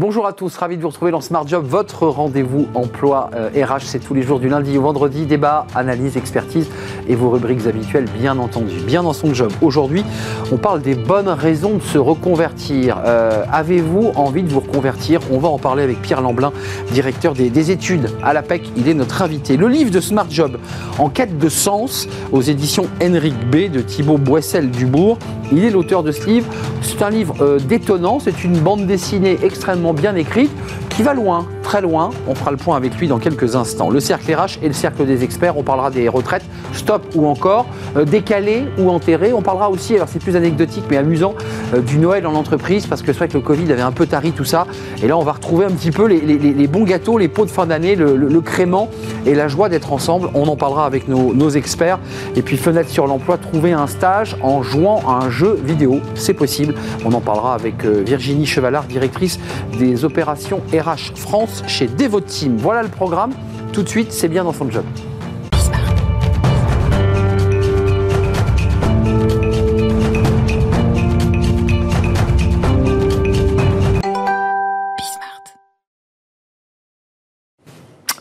Bonjour à tous, ravi de vous retrouver dans Smart Job, votre rendez-vous emploi RH. Euh, C'est tous les jours du lundi au vendredi, débat, analyse, expertise et vos rubriques habituelles, bien entendu. Bien dans son job. Aujourd'hui, on parle des bonnes raisons de se reconvertir. Euh, Avez-vous envie de vous reconvertir? On va en parler avec Pierre Lamblin, directeur des, des, études à l'APEC. Il est notre invité. Le livre de Smart Job, En quête de sens, aux éditions Henrik B de Thibaut Boissel-Dubourg. Il est l'auteur de ce livre. C'est un livre euh, détonnant, c'est une bande dessinée extrêmement bien écrite qui va loin, très loin. On fera le point avec lui dans quelques instants. Le cercle RH et le cercle des experts, on parlera des retraites, stop ou encore, euh, décalé ou enterré. On parlera aussi, alors c'est plus anecdotique mais amusant, euh, du Noël en entreprise parce que c'est vrai que le Covid avait un peu tari tout ça. Et là, on va retrouver un petit peu les, bons gâteaux, les pots de fin d'année, le, crément et la joie d'être ensemble. On en parlera avec nos, nos experts. Et puis, fenêtre sur l'emploi, trouver un stage en jouant à un jeu vidéo. C'est possible. On en parlera avec euh, Virginie Chevalard, directrice des opérations RH France chez Devoteam. Voilà le programme. Tout de suite, c'est bien dans son job.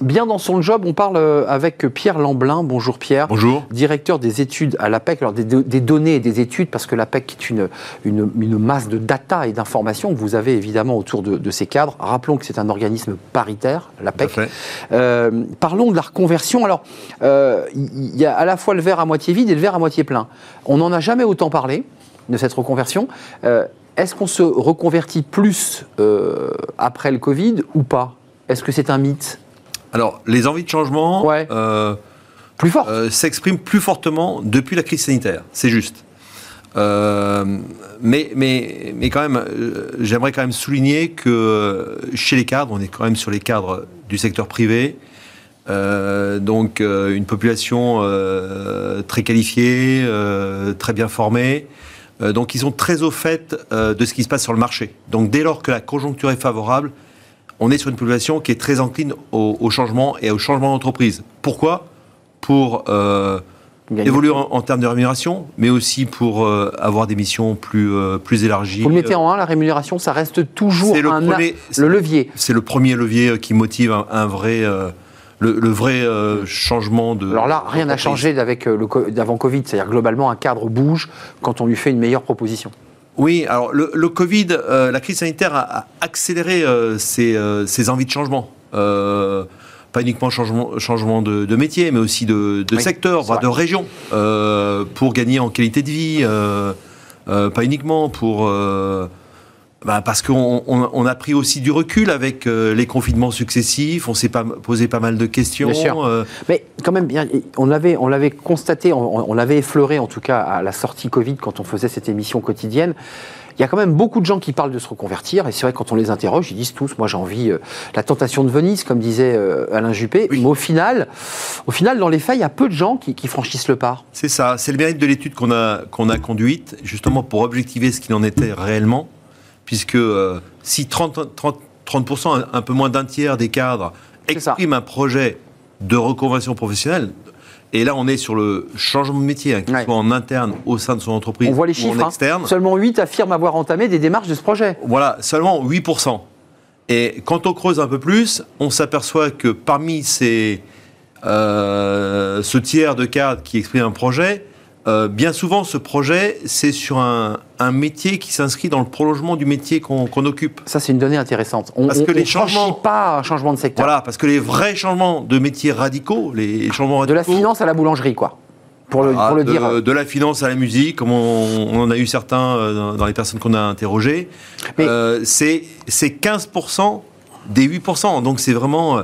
Bien dans son job, on parle avec Pierre Lamblin. Bonjour Pierre. Bonjour. Directeur des études à l'APEC, alors des, des, données et des études, parce que l'APEC est une, une, une, masse de data et d'informations que vous avez évidemment autour de, de ces cadres. Rappelons que c'est un organisme paritaire, l'APEC. Euh, parlons de la reconversion. Alors, euh, il y a à la fois le verre à moitié vide et le verre à moitié plein. On n'en a jamais autant parlé de cette reconversion. Euh, Est-ce qu'on se reconvertit plus euh, après le Covid ou pas? Est-ce que c'est un mythe? Alors, les envies de changement ouais. euh, plus euh, s'expriment plus fortement depuis la crise sanitaire, c'est juste. Euh, mais, mais, mais quand même, j'aimerais quand même souligner que chez les cadres, on est quand même sur les cadres du secteur privé, donc une population très qualifiée, très bien formée. donc ils sont très au fait de ce qui se passe sur le marché. Donc dès lors que la conjoncture est favorable, on est sur une population qui est très encline au, au changement et au changement d'entreprise. Pourquoi? Pour euh, évoluer en, en, termes de rémunération, mais aussi pour euh, avoir des missions plus, euh, plus élargies. Vous le mettez en un, la rémunération, ça reste toujours le, un, premier, le levier. C'est le premier levier qui motive un, un vrai... Le, le, vrai euh, changement de. Alors là, rien n'a changé d'avant Covid. C'est-à-dire globalement, un cadre bouge quand on lui fait une meilleure proposition. Oui, alors le, le Covid, euh, la crise sanitaire a, a accéléré euh, ces, euh, envies de changement. Euh, pas uniquement changement, changement de, de, métier, mais aussi de, de oui, secteur, voire de région, euh, pour gagner en qualité de vie. pas uniquement pour. Bah parce qu'on on, on a pris aussi du recul avec les confinements successifs, on s'est pas posé pas mal de questions. Bien sûr. Mais quand même, on l'avait, on l'avait constaté, on, on l'avait effleuré en tout cas à la sortie Covid quand on faisait cette émission quotidienne. Il y a quand même beaucoup de gens qui parlent de se reconvertir, et c'est vrai que quand on les interroge, ils disent tous, moi j'ai envie, euh, la tentation de Venise, comme disait euh, Alain Juppé, oui. mais au final, au final, dans les faits, il y a peu de gens qui, qui franchissent le pas. C'est ça, c'est le mérite de l'étude qu'on a, qu'on a conduite, justement pour objectiver ce qu'il en était réellement, puisque euh, si 30, 30, 30% un peu moins d'un tiers des cadres expriment un projet de reconversion professionnelle, et là, on est sur le changement de métier, hein, qu'il ouais. soit en interne au sein de son entreprise on voit les chiffres, ou en externe. Hein. Seulement 8 affirment avoir entamé des démarches de ce projet. Voilà, seulement 8%. Et quand on creuse un peu plus, on s'aperçoit que parmi ces, euh, ce tiers de cadres qui expriment un projet, euh, bien souvent, ce projet, c'est sur un, un, métier qui s'inscrit dans le prolongement du métier qu'on qu occupe. Ça, c'est une donnée intéressante. On, parce que les on changements, pas un changement de secteur. Voilà, parce que les vrais changements de métiers radicaux, les changements radicaux, de la finance à la boulangerie, quoi. Pour le, ah, pour le de, dire. De la finance à la musique, comme on, on en a eu certains euh, dans les personnes qu'on a interrogées. Euh, c'est 15% des 8%. Donc c'est vraiment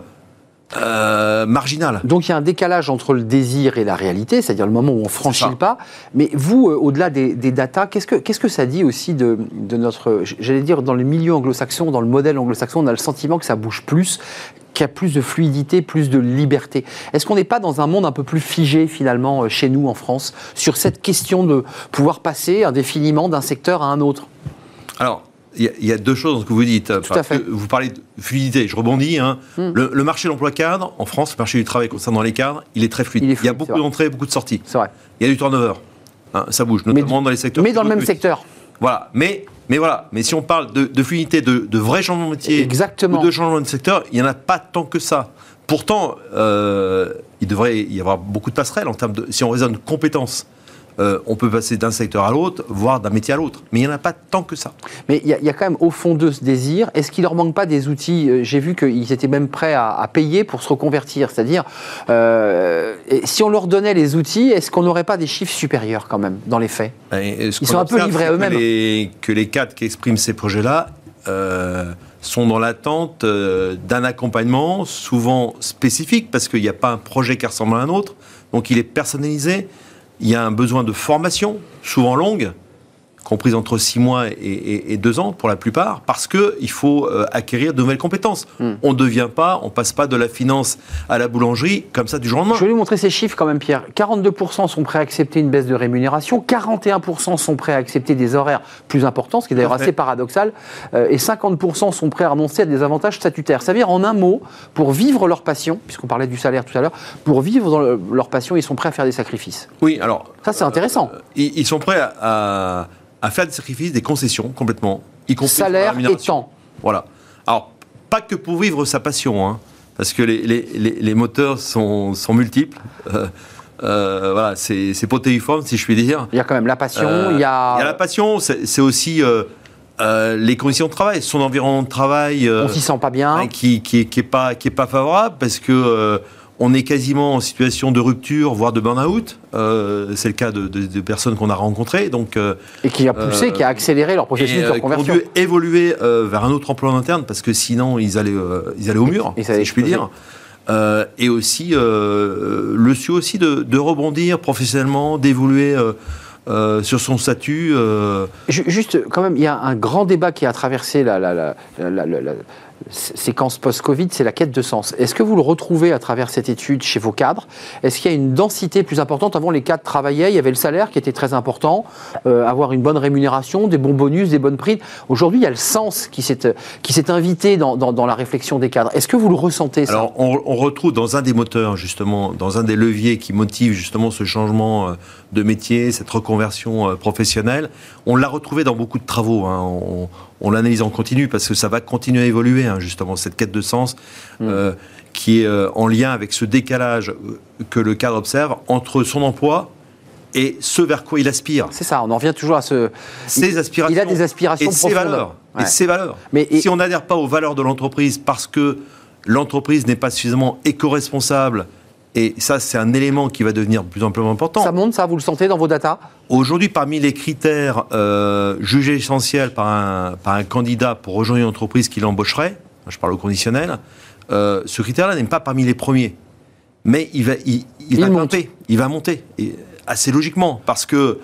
euh, marginal. Donc il y a un décalage entre le désir et la réalité, c'est-à-dire le moment où on franchit le pas. Mais vous, euh, au-delà des, des datas, qu'est-ce que, qu'est-ce que ça dit aussi de, de notre, j'allais dire, dans le milieu anglo-saxon, dans le modèle anglo-saxon, on a le sentiment que ça bouge plus, qu'il y a plus de fluidité, plus de liberté. Est-ce qu'on n'est pas dans un monde un peu plus figé finalement euh, chez nous en France sur cette question de pouvoir passer indéfiniment d'un secteur à un autre? Alors, il y, y, a deux choses dans ce que vous dites. Fait. Vous parlez de fluidité, je rebondis. Hein. Hmm. Le, le, marché de l'emploi cadre, en France, le marché du travail concernant les cadres, il est très fluide. Il, est fluide, il y a beaucoup d'entrées, beaucoup de sorties. C'est vrai. Il y a du turnover. Hein, ça bouge, notamment mais, dans les secteurs. Mais dans le même secteur. Voilà. Mais Mais voilà, mais si on parle de, de fluidité, de, de vrais changements de métier, Exactement. ou de changements de secteur, il n'y en a pas tant que ça. Pourtant, euh, il devrait y avoir beaucoup de passerelles en termes de. Si on raisonne compétences, euh, on peut passer d'un secteur à l'autre, voire d'un métier à l'autre. Mais il n'y en a pas tant que ça. Mais il y, a- il y a quand même au fond d'eux ce désir. Est-ce qu'il leur manque pas des outils? Euh, J'ai vu qu'ils étaient même prêts à, à payer pour se reconvertir. C'est-à-dire, euh, si on leur donnait les outils, est-ce qu'on n'aurait pas des chiffres supérieurs quand même dans les faits? Ce Ils sont un peu livrés à que eux-mêmes. les- Que les cadres qui expriment ces projets-là euh, sont dans l'attente d'un accompagnement, souvent spécifique, parce qu'il n'y a pas un projet qui ressemble à un autre. Donc il est personnalisé. Il y a un besoin de formation, souvent longue, comprise entre 6 mois et, 2 ans pour la plupart, parce qu'il faut euh, acquérir de nouvelles compétences. Hmm. On ne devient pas, on passe pas de la finance à la boulangerie comme ça du jour au lendemain. Je vais lui montrer ces chiffres quand même, Pierre. 42% sont prêts à accepter une baisse de rémunération, 41% sont prêts à accepter des horaires plus importants, ce qui est d'ailleurs assez paradoxal, euh, et 50% sont prêts à renoncer à des avantages statutaires. Ça veut dire, en un mot, pour vivre leur passion, puisqu'on parlait du salaire tout à l'heure, pour vivre dans le- leur passion, ils sont prêts à faire des sacrifices. Oui, alors Ça, c'est intéressant. Euh, ils, ils sont prêts à, à- faire des sacrifices, des concessions complètement, y compris Salaire et temps. Voilà. Alors, pas que pour vivre sa passion, hein, parce que les, les- les- les moteurs sont, sont multiples. Euh, euh, voilà, c'est c'est protéiforme, si je puis dire. Il y a quand même la passion, Euh, il y a... il y a la passion, c'est c'est aussi les conditions de travail, son environnement de travail. On s'y sent pas bien. hein, qui, qui, est- qui est pas qui est pas favorable parce que on est quasiment en situation de rupture, voire de burn-out. Euh, c'est le cas de, de- de personnes qu'on a rencontrées. Donc, euh, Et qui a poussé, euh, qui a accéléré leur processus et, de euh, qui ont reconversion. dû évoluer vers un autre emploi en interne parce que sinon ils allaient ils allaient au mur, Et ça allait si je puis dire. Et aussi le souhait aussi de, de rebondir professionnellement, d'évoluer euh, sur son statut. euh, Ju- Juste, quand même, il y a un grand débat qui a traversé la, la- la- séquence post-Covid, c'est la quête de sens. Est-ce que vous le retrouvez à travers cette étude chez vos cadres? Est-ce qu'il y a une densité plus importante? Avant, les cadres travaillaient, il y avait le salaire qui était très important, euh, avoir une bonne rémunération, des bons bonus, des bonnes primes. Aujourd'hui, il y a le sens qui s'est invité dans, dans- la réflexion des cadres. Est-ce que vous le ressentez, Alors, on, on retrouve dans un des moteurs, justement, dans un des leviers qui motive justement ce changement euh, de métier, cette reconversion euh, professionnelle. On l'a retrouvé dans beaucoup de travaux. hein. On, on l'analyse en continu parce que ça va continuer à évoluer, hein, justement, cette quête de sens euh, qui est euh, en lien avec ce décalage que le cadre observe entre son emploi et ce vers quoi il aspire. C'est ça, on en revient toujours à ce... Ses aspirations. il a des aspirations et ses profondes. valeurs. Ouais. Et ses valeurs. Mais- et- si on n'adhère pas aux valeurs de l'entreprise parce que l'entreprise n'est pas suffisamment éco-responsable, et ça, c'est un élément qui va devenir de plus en plus important. Ça monte, ça, vous le sentez dans vos datas? Aujourd'hui, parmi les critères euh, jugés essentiels par un, par un candidat pour rejoindre une entreprise qui l'embaucherait, je parle au conditionnel, euh, ce critère-là n'est pas parmi les premiers. Mais il va, il, il Il va monte. monter. Il va monter. Et assez logiquement. Parce que,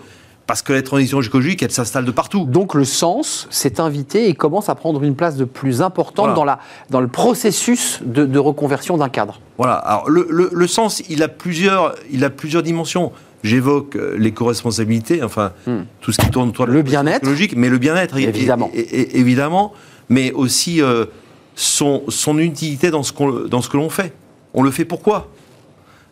parce que la transition écologique, elle s'installe de partout. Donc le sens s'est invité et commence à prendre une place de plus importante Voilà. dans, la, dans le processus de, de reconversion d'un cadre. Voilà. Alors, le, le- le sens, il a plusieurs, il a plusieurs dimensions. J'évoque euh, l'éco-responsabilité, enfin, Hmm. tout ce qui tourne autour de Le bien-être. logique, mais le bien-être, é- Évidemment. é- é- évidemment, mais aussi euh, son, son utilité dans ce, qu'on- dans ce que l'on fait. On le fait pourquoi?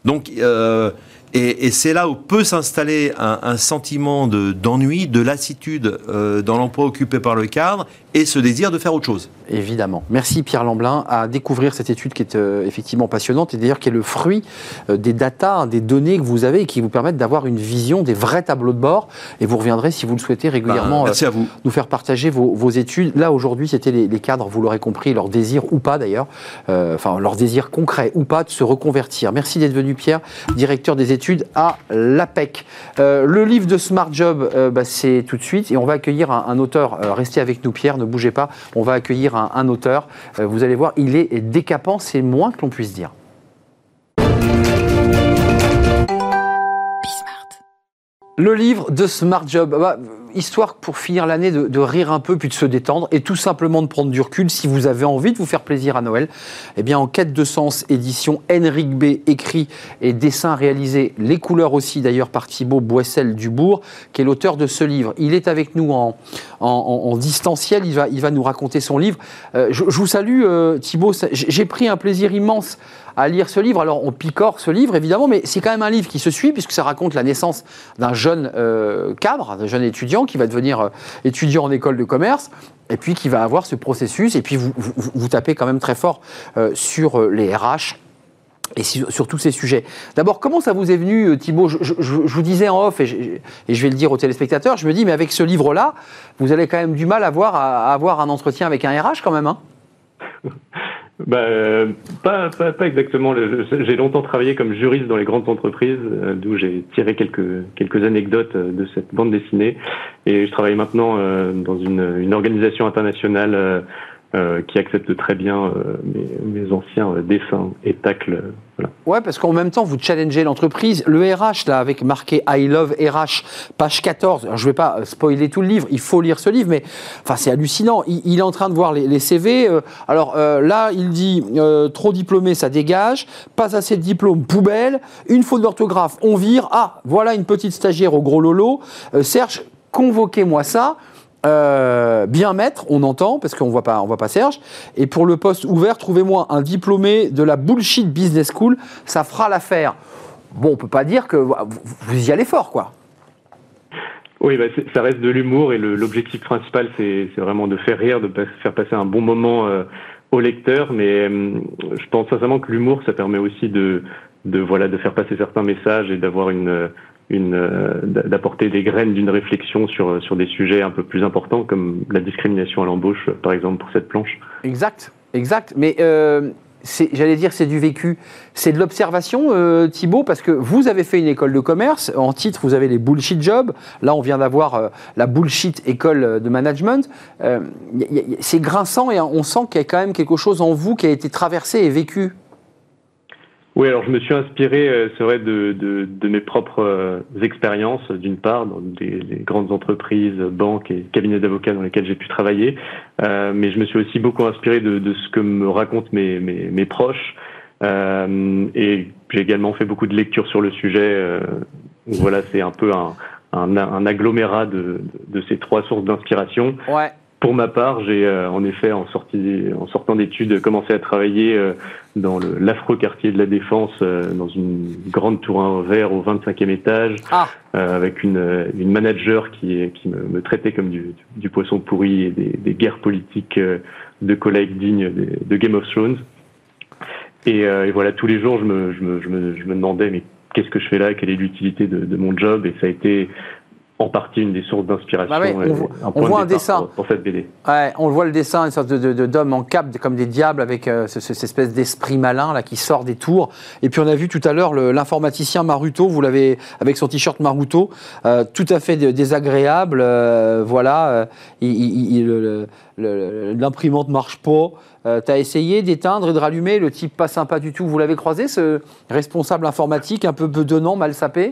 Donc, euh, et, c'est là où peut s'installer un, sentiment de- d'ennui, de, lassitude euh, dans l'emploi occupé par le cadre et ce désir de faire autre chose. Évidemment. Merci Pierre Lamblin à découvrir cette étude qui est euh, effectivement passionnante et d'ailleurs qui est le fruit euh, des datas, des données que vous avez et qui vous permettent d'avoir une vision des vrais tableaux de bord. Et vous reviendrez si vous le souhaitez régulièrement. Ben, merci euh, vous. nous faire partager vos, vos études. Là, aujourd'hui, c'était les, les cadres, vous l'aurez compris, leur désir ou pas d'ailleurs, enfin leur désir concret ou pas de se reconvertir. Merci d'être venu, Pierre, directeur des études à l'APEC. Le livre de Smart Job, bah, c'est tout de suite et on va accueillir un, un auteur. Restez avec nous, Pierre, ne bougez pas. On va accueillir un, un auteur. Euh, vous allez voir, il est décapant, c'est moins que l'on puisse dire. Le livre de Smart Job, bah, histoire pour finir l'année de, rire un peu puis de se détendre et tout simplement de prendre du recul si vous avez envie de vous faire plaisir à Noël. Eh bien, en quête de sens, édition Henrik B, écrit et dessin réalisé, les couleurs aussi d'ailleurs par Thibaut Boissel Dubourg, qui est l'auteur de ce livre. Il est avec nous en, en, distanciel, il va, il va nous raconter son livre. Euh, je, vous salue euh, Thibaut, j'ai pris un plaisir immense à lire ce livre. Alors, on picore ce livre, évidemment, mais c'est quand même un livre qui se suit, puisque ça raconte la naissance d'un jeune euh, cadre, d'un jeune étudiant qui va devenir euh, étudiant en école de commerce, et puis qui va avoir ce processus, et puis vous, tapez quand même très fort euh, sur les RH et sur, tous ces sujets. D'abord, comment ça vous est venu, Thibault? Je, vous disais en off, et je, vais le dire aux téléspectateurs, je me dis, mais avec ce livre-là, vous allez quand même du mal à avoir, à avoir un entretien avec un RH quand même. Hein? bah, pas, pas, pas, exactement. J'ai longtemps travaillé comme juriste dans les grandes entreprises, euh, d'où j'ai tiré quelques, quelques anecdotes euh, de cette bande dessinée. Et je travaille maintenant euh, dans une, une organisation internationale euh, qui accepte très bien euh, mes, anciens euh, dessins et tacles. Ouais, parce qu'en même temps, vous challengez l'entreprise. Le RH, là, avec marqué I love RH, page 14. Alors, je ne vais pas spoiler tout le livre, il faut lire ce livre, mais enfin, c'est hallucinant. Il, est en train de voir les, CV. alors là, il dit trop diplômé, ça dégage. Pas assez de diplôme, poubelle. Une faute d'orthographe, on vire. Ah, voilà une petite stagiaire au gros lolo. Serge, convoquez-moi ça. Euh, bien mettre, on entend, parce qu'on ne voit pas, on voit pas Serge. Et pour le poste ouvert, trouvez-moi un diplômé de la bullshit business school, ça fera l'affaire. Bon, on peut pas dire que vous y allez fort, quoi. Oui, bah ça reste de l'humour et l'objectif principal, c'est vraiment de faire rire, de faire passer un bon moment euh, au lecteur. Mais euh, je pense sincèrement que l'humour, ça permet aussi de, voilà de faire passer certains messages et d'avoir une d'apporter des graines d'une réflexion sur sur des sujets un peu plus importants comme la discrimination à l'embauche par exemple pour cette planche. Exact, exact. Mais euh, j'allais dire c'est du vécu, c'est de l'observation, euh, Thibault, parce que vous avez fait une école de commerce. En titre, vous avez les bullshit jobs. Là, on vient d'avoir euh, la bullshit école de management. c'est grinçant et on sent qu'il y a quand même quelque chose en vous qui a été traversé et vécu. Oui, alors je me suis inspiré, euh, c'est vrai, de, de, mes propres euh, expériences, d'une part, dans des, les grandes entreprises, banques et cabinets d'avocats dans lesquels j'ai pu travailler, euh, mais je me suis aussi beaucoup inspiré de, de ce que me racontent mes, mes, proches, et j'ai également fait beaucoup de lectures sur le sujet. Voilà, c'est un peu un, un, un agglomérat de, de, ces trois sources d'inspiration. Ouais. Pour ma part, j'ai euh, en effet, en, sortie, en sortant d'études, commencé à travailler euh, dans l'afro-quartier de la Défense, euh, dans une grande tour en verre au 25e étage, ah. avec une, une manager qui, qui me, me, traitait comme du, du, poisson pourri et des, des guerres politiques de collègues dignes de, de Game of Thrones. Et, et, voilà, tous les jours, je me, je me, je me, je me demandais, mais qu'est-ce que je fais là? Quelle est l'utilité de, de, mon job? Et ça a été en partie une des sources d'inspiration. Bah on, voit un dessin. Pour, cette BD. Ouais, on voit le dessin, une sorte de, d'homme en cap, comme des diables, avec euh, cette espèce d'esprit malin là qui sort des tours. Et puis on a vu tout à l'heure l'informaticien Maruto, vous l'avez avec son t-shirt Maruto, euh, tout à fait désagréable. Euh, voilà, l'imprimante marche pas. tu as essayé d'éteindre et de rallumer le type pas sympa du tout. Vous l'avez croisé, ce responsable informatique un peu bedonnant, mal sapé?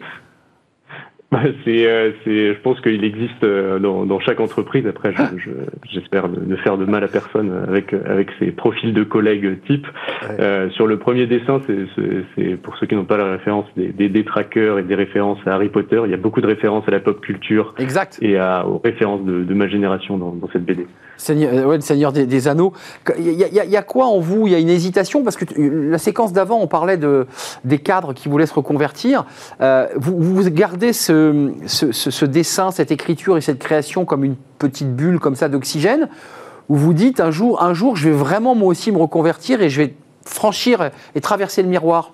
C'est, euh, c'est, je pense qu'il existe euh, dans, dans, chaque entreprise. Après, je, j'espère ne faire de mal à personne avec avec ces profils de collègues type. Euh, sur le premier dessin, c'est, c'est, pour ceux qui n'ont pas la référence, des, des détraqueurs et des références à Harry Potter. Il y a beaucoup de références à la pop culture exact. et à, aux références de, de ma génération dans, dans, cette BD. Seigneur, ouais, le Seigneur des, Anneaux. Il y, a, il y, a, quoi en vous? Il y a une hésitation? Parce que la séquence d'avant, on parlait de des cadres qui voulaient se reconvertir. Vous, vous gardez ce ce, dessin, cette écriture et cette création comme une petite bulle comme ça d'oxygène, où vous dites un jour, un jour, je vais vraiment moi aussi me reconvertir et je vais franchir et traverser le miroir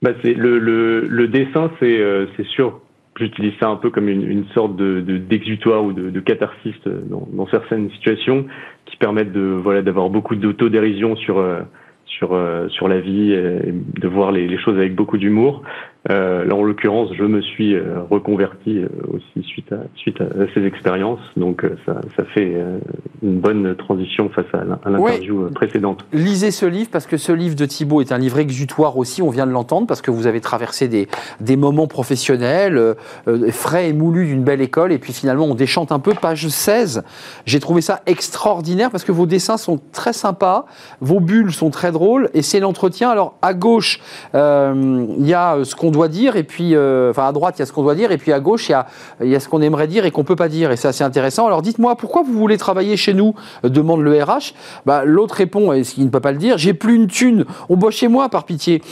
bah le, dessin, euh, c'est sûr. J'utilise ça un peu comme une, sorte de d'exutoire ou de, catharsis dans, certaines situations qui permettent de voilà d'avoir beaucoup d'autodérision sur euh, sur euh, sur la vie et de voir les choses avec beaucoup d'humour. Euh, là, en l'occurrence, je me suis euh, reconverti euh, aussi suite à suite à, ces expériences, donc euh, ça, ça fait une bonne transition face à, l'interview précédente. Lisez ce livre parce que ce livre de Thibault est un livre exutoire aussi. On vient de l'entendre parce que vous avez traversé des des moments professionnels frais et moulus d'une belle école et puis finalement on déchante un peu. Page 16, j'ai trouvé ça extraordinaire parce que vos dessins sont très sympas, vos bulles sont très drôles et c'est l'entretien. Alors à gauche, il y a ce qu'on doit dire, et puis, euh, enfin, à droite, il y a ce qu'on doit dire, et puis à gauche, il y a, il ce qu'on aimerait dire et qu'on peut pas dire. Et c'est assez intéressant. Alors, dites-moi, pourquoi vous voulez travailler chez nous demande le RH. Bah, L'autre répond, et ce qu'il ne peut pas le dire, j'ai plus une thune, on bosse chez moi, par pitié.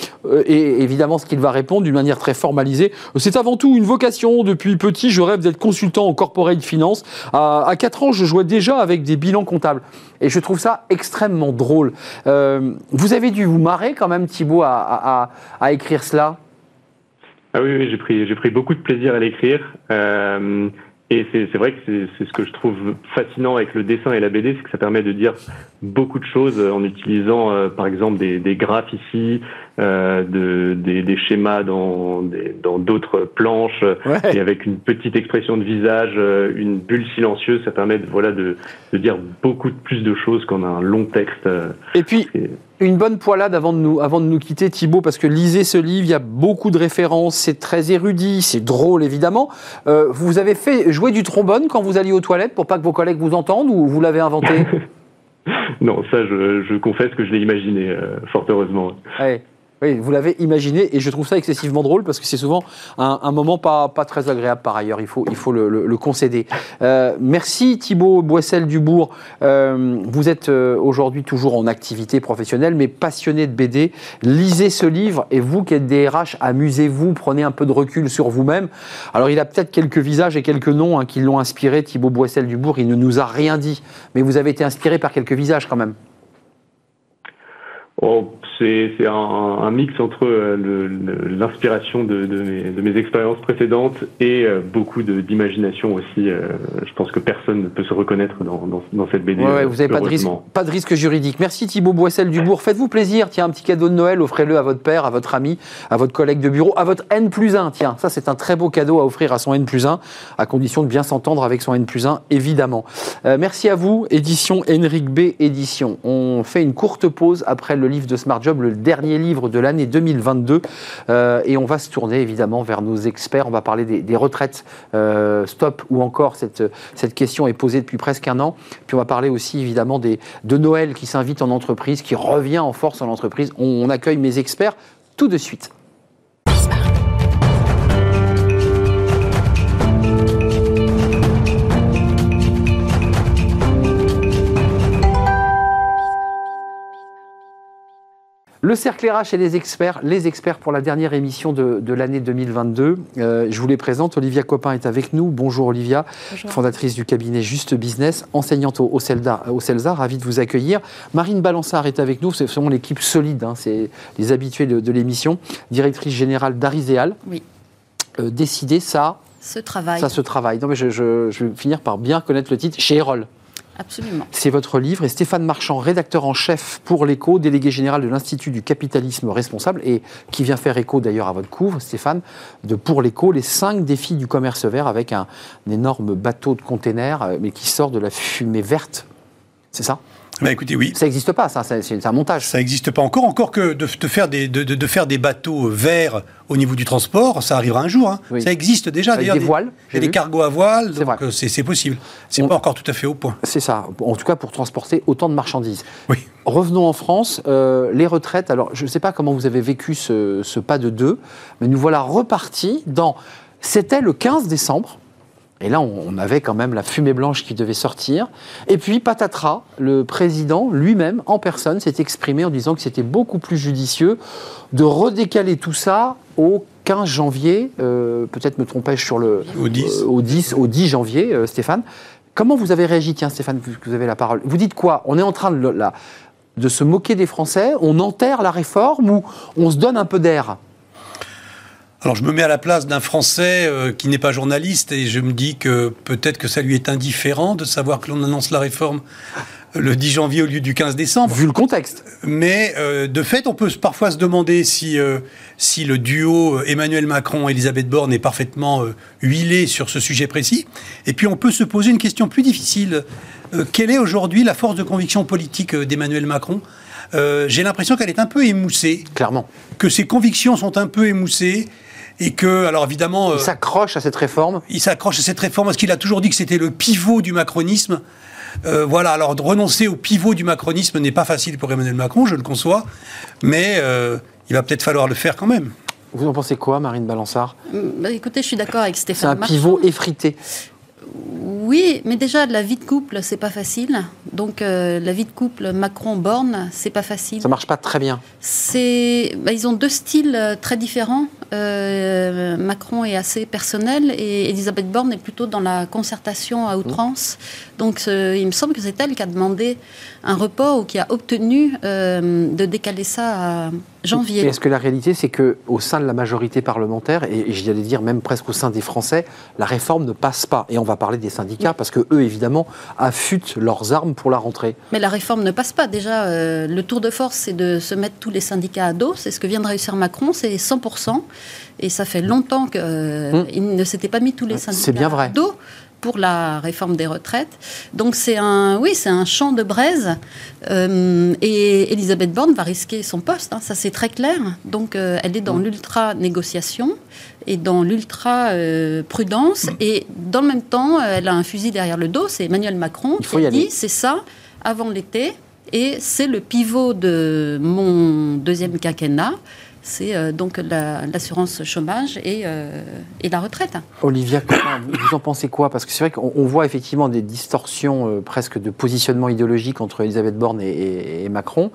et évidemment, ce qu'il va répondre d'une manière très formalisée, c'est avant tout une vocation. Depuis petit, je rêve d'être consultant en corporate finance. À, à 4 ans, je jouais déjà avec des bilans comptables. Et je trouve ça extrêmement drôle. Euh, vous avez dû vous marrer quand même, Thibault, à, écrire cela ah oui, j'ai pris, pris beaucoup de plaisir à l'écrire. Euh, et c'est vrai que c'est ce que je trouve fascinant avec le dessin et la BD, c'est que ça permet de dire beaucoup de choses en utilisant, euh, par exemple, des, des graphes ici, euh, de, des, des, schémas dans dans d'autres planches, et avec une petite expression de visage, euh, une bulle silencieuse, ça permet de, voilà de, de dire beaucoup plus de choses qu'en un long texte. Et puis. Une bonne poilade avant de, nous, avant de nous quitter, Thibault, parce que lisez ce livre, il y a beaucoup de références, c'est très érudit, c'est drôle évidemment. Euh, vous avez fait jouer du trombone quand vous alliez aux toilettes pour pas que vos collègues vous entendent ou vous l'avez inventé? Non, ça je, je, confesse que je l'ai imaginé, euh, fort heureusement. Ouais. Oui, vous l'avez imaginé et je trouve ça excessivement drôle parce que c'est souvent un, moment pas, très agréable par ailleurs, il faut, le, concéder. Euh, merci Thibaut Boissel-Dubourg. Euh, vous êtes euh, aujourd'hui toujours en activité professionnelle mais passionné de BD. Lisez ce livre et vous qui êtes des RH, amusez-vous, prenez un peu de recul sur vous-même. Alors il a peut-être quelques visages et quelques noms hein, qui l'ont inspiré, Thibaut Boissel-Dubourg, il ne nous a rien dit, mais vous avez été inspiré par quelques visages quand même. Oh, c'est un, un, mix entre euh, l'inspiration de, de, mes, de, mes, expériences précédentes et euh, beaucoup d'imagination aussi. Euh, je pense que personne ne peut se reconnaître dans, dans, dans cette BD. Ouais, vous n'avez pas de, risque, pas de risque juridique. Merci Thibaut Boissel-Dubourg. Faites-vous plaisir. Tiens, un petit cadeau de Noël, offrez-le à votre père, à votre ami, à votre collègue de bureau, à votre N plus 1. Tiens, ça c'est un très beau cadeau à offrir à son N plus 1, à condition de bien s'entendre avec son N plus 1, évidemment. merci à vous, édition Henrik B. Édition. On fait une courte pause après le livre de Smart Job, le dernier livre de l'année 2022. Euh, et on va se tourner évidemment vers nos experts. On va parler des, retraites euh, stop ou encore cette, cette question est posée depuis presque un an. Puis on va parler aussi évidemment des, de Noël qui s'invite en entreprise, qui revient en force en entreprise. on accueille mes experts tout de suite. Le cercle RH et les experts, les experts pour la dernière émission de, l'année 2022. Euh, je vous les présente. Olivia Copin est avec nous. Bonjour Olivia, fondatrice du cabinet Juste Business, enseignante au, CELDA, au CELSA, ravie de vous accueillir. Marine Balançard est avec nous, c'est vraiment l'équipe solide, hein. c'est les habitués de, l'émission, directrice générale d'Ariséal. Oui. Euh, décider, ça... Se travaille. Ça se travaille. Non, mais je, je, vais finir par bien connaître le titre. Chez Erol. Absolument. C'est votre livre. Et Stéphane Marchand, rédacteur en chef pour l'écho, délégué général de l'Institut du capitalisme responsable, et qui vient faire écho d'ailleurs à votre couvre, Stéphane, de Pour l'écho, les cinq défis du commerce vert avec un, énorme bateau de container, euh, mais qui sort de la fumée verte. C'est ça? Bah écoutez, oui. Ça n'existe pas, ça, c'est un montage. Ça n'existe pas encore, encore que de, faire des, de, faire des bateaux verts au niveau du transport, ça arrivera un jour. Hein. Ça existe déjà. Avec des voiles. Il y a des cargos à voiles, donc euh, c'est possible. C'est pas encore tout à fait au point. C'est ça, en tout cas pour transporter autant de marchandises. Oui. Revenons en France, euh, les retraites. Alors, je ne sais pas comment vous avez vécu ce, ce pas de deux, mais nous voilà repartis dans. C'était le 15 décembre. Et là, on avait quand même la fumée blanche qui devait sortir. Et puis, patatras, le président lui-même, en personne, s'est exprimé en disant que c'était beaucoup plus judicieux de redécaler tout ça au 15 janvier. Euh, peut-être me trompais-je sur le. Au 10. Euh, au 10, au 10 janvier, euh, Stéphane. Comment vous avez réagi Tiens, Stéphane, vous avez la parole? Vous dites quoi? On est en train de, de se moquer des Français On enterre la réforme ou on se donne un peu d'air? Alors je me mets à la place d'un Français euh, qui n'est pas journaliste et je me dis que peut-être que ça lui est indifférent de savoir que l'on annonce la réforme le 10 janvier au lieu du 15 décembre. Vu le contexte. Mais euh, de fait, on peut parfois se demander si, euh, si le duo Emmanuel Macron-Elisabeth Borne est parfaitement huilé sur ce sujet précis. Et puis on peut se poser une question plus difficile. quelle est aujourd'hui la force de conviction politique d'Emmanuel Macron? J'ai l'impression qu'elle est un peu émoussée. Clairement. Que ses convictions sont un peu émoussées et que, alors évidemment... Il euh, s'accroche à cette réforme Il s'accroche à cette réforme parce qu'il a toujours dit que c'était le pivot du macronisme. Euh, voilà, alors de renoncer au pivot du macronisme n'est pas facile pour Emmanuel Macron, je le conçois, mais euh, il va peut-être falloir le faire quand même. Vous en pensez quoi, Marine Balançard bah, Écoutez, je suis d'accord avec Stéphane. C'est un pivot effrité. Oui, mais déjà la vie de couple, c'est pas facile. Donc euh, la vie de couple Macron-Borne, c'est pas facile. Ça marche pas très bien. C'est, bah, ils ont deux styles euh, très différents. Euh, Macron est assez personnel et Elisabeth Borne est plutôt dans la concertation à outrance. Donc il me semble que c'est elle qui a demandé un report ou qui a obtenu de décaler ça à janvier. Est-ce que la réalité, c'est que au sein de la majorité parlementaire et, j'y allais dire même presque au sein des Français, la réforme ne passe pas? Et on va parler des syndicats parce que eux, évidemment, affûtent leurs armes pour la rentrée. Mais la réforme ne passe pas. Déjà, euh, le tour de force, c'est de se mettre tous les syndicats à dos. C'est ce que vient de réussir Macron, c'est 100%. Et ça fait longtemps qu'il euh, hum. ne s'était pas mis tous les syndicats bien vrai. à dos pour la réforme des retraites. Donc c'est un, oui, c'est un champ de braise. Euh, et Elisabeth Borne va risquer son poste, hein, ça c'est très clair. Donc elle est dans l'ultra négociation et dans l'ultra prudence. Et dans le même temps, elle a un fusil derrière le dos. C'est Emmanuel Macron qui dit c'est ça avant l'été. Et c'est le pivot de mon deuxième quinquennat c'est euh, donc l'assurance chômage et, euh, et, la retraite. Olivia, vous en pensez quoi? Parce que c'est vrai qu'on voit effectivement des distorsions euh, presque de positionnement idéologique entre Elisabeth Borne et, Macron.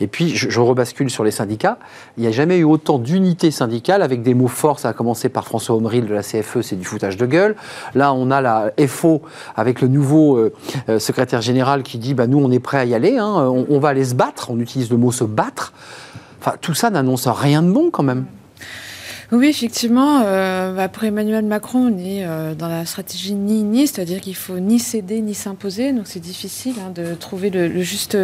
Et puis, je, rebascule sur les syndicats. Il n'y a jamais eu autant d'unité syndicale avec des mots forts. Ça a commencé par François Omril de la CFE, c'est du foutage de gueule. Là, on a la FO avec le nouveau secrétaire général qui dit bah, nous, on est prêt à y aller, hein. on va aller se battre. On utilise le mot se battre tout ça n'annonce rien de bon quand même. Oui, effectivement, euh, bah, pour Emmanuel Macron, on est euh, dans la stratégie ni-ni, c'est-à-dire qu'il faut ni céder ni s'imposer, donc c'est difficile hein, de trouver le, juste,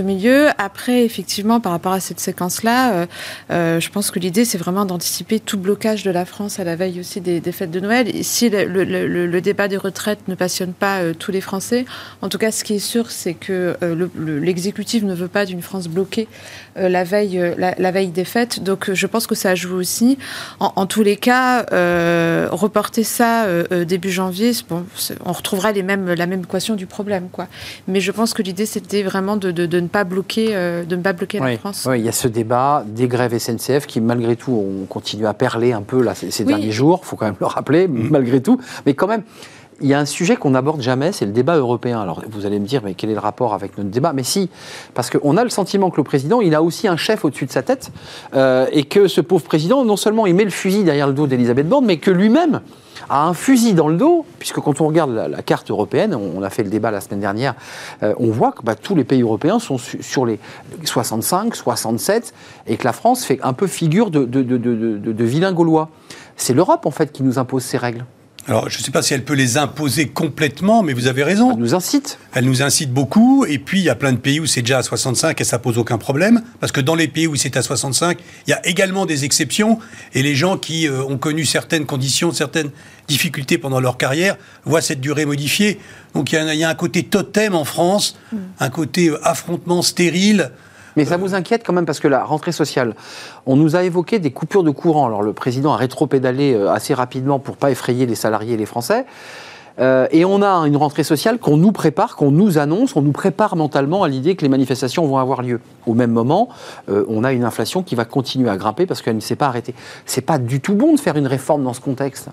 milieu. Après, effectivement, par rapport à cette séquence-là, euh, je pense que l'idée, c'est vraiment d'anticiper tout blocage de la France à la veille aussi des, fêtes de Noël. Si le, débat des retraites ne passionne pas tous les Français, en tout cas, ce qui est sûr, c'est que l'exécutif ne veut pas d'une France bloquée la, veille, la, veille des fêtes, donc je pense que ça joue aussi. En, tous les cas, euh, reporter ça euh, euh, début janvier, bon, on retrouvera les mêmes, la même équation du problème. Quoi. Mais je pense que l'idée, c'était vraiment de, de, ne pas bloquer, de ne pas bloquer la France. Oui, il y a ce débat des grèves SNCF qui, malgré tout, ont continué à perler un peu là, ces, derniers jours, il faut quand même le rappeler, mmh. malgré tout. Mais quand même, il y a un sujet qu'on n'aborde jamais, c'est le débat européen. Alors vous allez me dire, mais quel est le rapport avec notre débat? Mais si, parce qu'on a le sentiment que le président, il a aussi un chef au-dessus de sa tête, euh, et que ce pauvre président, non seulement il met le fusil derrière le dos d'Elisabeth Borne, mais que lui-même a un fusil dans le dos, puisque quand on regarde la, carte européenne, on, a fait le débat la semaine dernière, euh, on voit que bah, tous les pays européens sont sur les 65, 67, et que la France fait un peu figure de, de, vilain gaulois. C'est l'Europe, en fait, qui nous impose ces règles. Alors, je ne sais pas si elle peut les imposer complètement, mais vous avez raison. Elle nous incite. Elle nous incite beaucoup. Et puis, il y a plein de pays où c'est déjà à 65 et ça pose aucun problème. Parce que dans les pays où c'est à 65, il y a également des exceptions. Et les gens qui euh, ont connu certaines conditions, certaines difficultés pendant leur carrière, voient cette durée modifiée. Donc, il y a, un côté totem en France, mm. un côté euh, affrontement stérile. Mais ça vous inquiète quand même parce que la rentrée sociale, on nous a évoqué des coupures de courant. Alors le président a rétro-pédalé euh, assez rapidement pour pas effrayer les salariés et les Français. Euh, et on a une rentrée sociale qu'on nous prépare, qu'on nous annonce, on nous prépare mentalement à l'idée que les manifestations vont avoir lieu. Au même moment, euh, on a une inflation qui va continuer à grimper parce qu'elle ne s'est pas arrêtée. C'est pas du tout bon de faire une réforme dans ce contexte.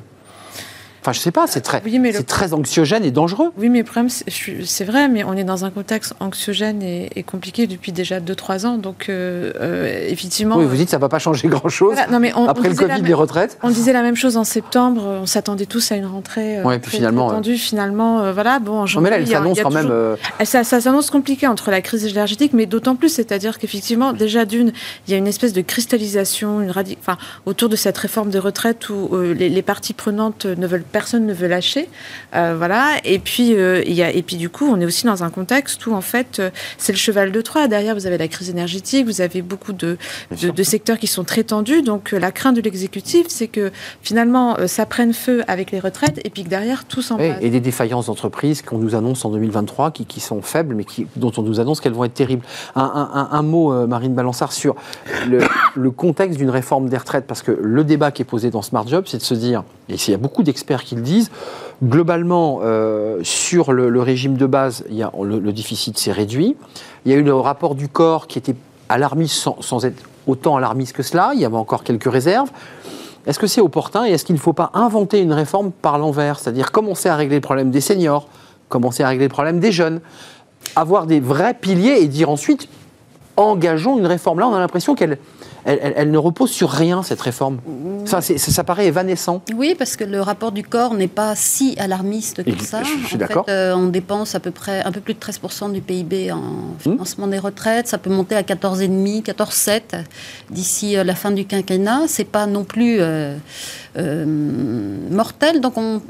Enfin, je sais pas, c'est très, c'est très anxiogène et dangereux. Oui, mais le problème, c'est vrai, mais on est dans un contexte anxiogène et, compliqué depuis déjà 2-3 ans. Donc, euh, euh, effectivement. Oui, vous dites que ça ne va pas changer grand-chose. non, mais Après le Covid, les retraites. On disait la même chose en septembre. On s'attendait tous à une rentrée euh, puis finalement, attendue. Finalement, voilà. Bon, en janvier, mais là, elle s'annonce quand même. Ça, ça s'annonce compliqué entre la crise énergétique, mais d'autant plus, c'est-à-dire qu'effectivement, déjà d'une, il y a une espèce de cristallisation une enfin, autour de cette réforme des retraites où les, les parties prenantes ne veulent personne ne veut lâcher. Euh, voilà. Et puis, euh, il y a, et puis, du coup, on est aussi dans un contexte où, en fait, euh, c'est le cheval de Troie. Derrière, vous avez la crise énergétique, vous avez beaucoup de, de, secteurs qui sont très tendus. Donc, la crainte de l'exécutif, c'est que finalement, ça prenne feu avec les retraites et puis que derrière, tout s'en Et des défaillances d'entreprises qu'on nous annonce en 2023 qui, qui, sont faibles, mais qui, dont on nous annonce qu'elles vont être terribles. Un, un, mot, Marine Balançard, sur le, le contexte d'une réforme des retraites, parce que le débat qui est posé dans Smart Job, c'est de se dire, et il y a beaucoup d'experts qui le disent, Globalement, euh, sur le, régime de base, il y a, le, déficit s'est réduit. Il y a eu le rapport du corps qui était alarmiste sans, être autant alarmiste que cela. Il y avait encore quelques réserves. est-ce que c'est opportun et est-ce qu'il ne faut pas inventer une réforme par l'envers? C'est-à-dire commencer à régler le problème des seniors, commencer à régler le problème des jeunes, avoir des vrais piliers et dire ensuite engageons une réforme. Là, on a l'impression qu'elle elle, ne repose sur rien, cette réforme. Ça, ça, paraît évanescent. Oui, parce que le rapport du corps n'est pas si alarmiste que ça. Je suis d'accord. Euh, on dépense à peu près un peu plus de 13% du PIB en hmm. financement des retraites. Ça peut monter à 14,5, 14,7 d'ici euh, la fin du quinquennat. C'est pas non plus euh, mortel. Donc on,